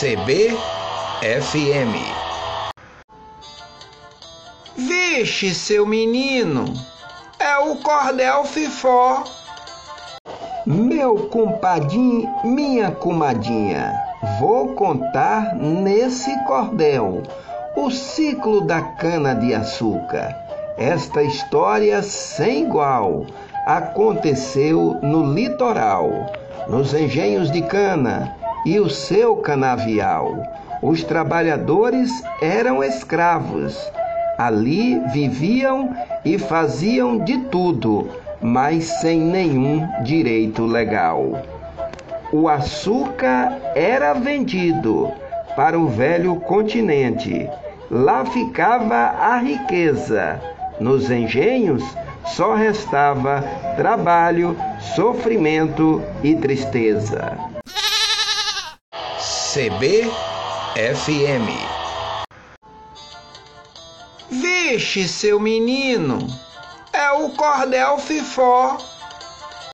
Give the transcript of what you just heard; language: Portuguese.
CBFM. Vixe, seu menino, é o cordel fifó. Meu compadinho, minha comadinha, vou contar nesse cordel o ciclo da cana de açúcar. Esta história sem igual aconteceu no litoral, nos engenhos de cana e o seu canavial. Os trabalhadores eram escravos. Ali viviam e faziam de tudo, mas sem nenhum direito legal. O açúcar era vendido para o velho continente. Lá ficava a riqueza. Nos engenhos só restava trabalho, sofrimento e tristeza. CBFM. Vixe, seu menino, é o cordel fifó.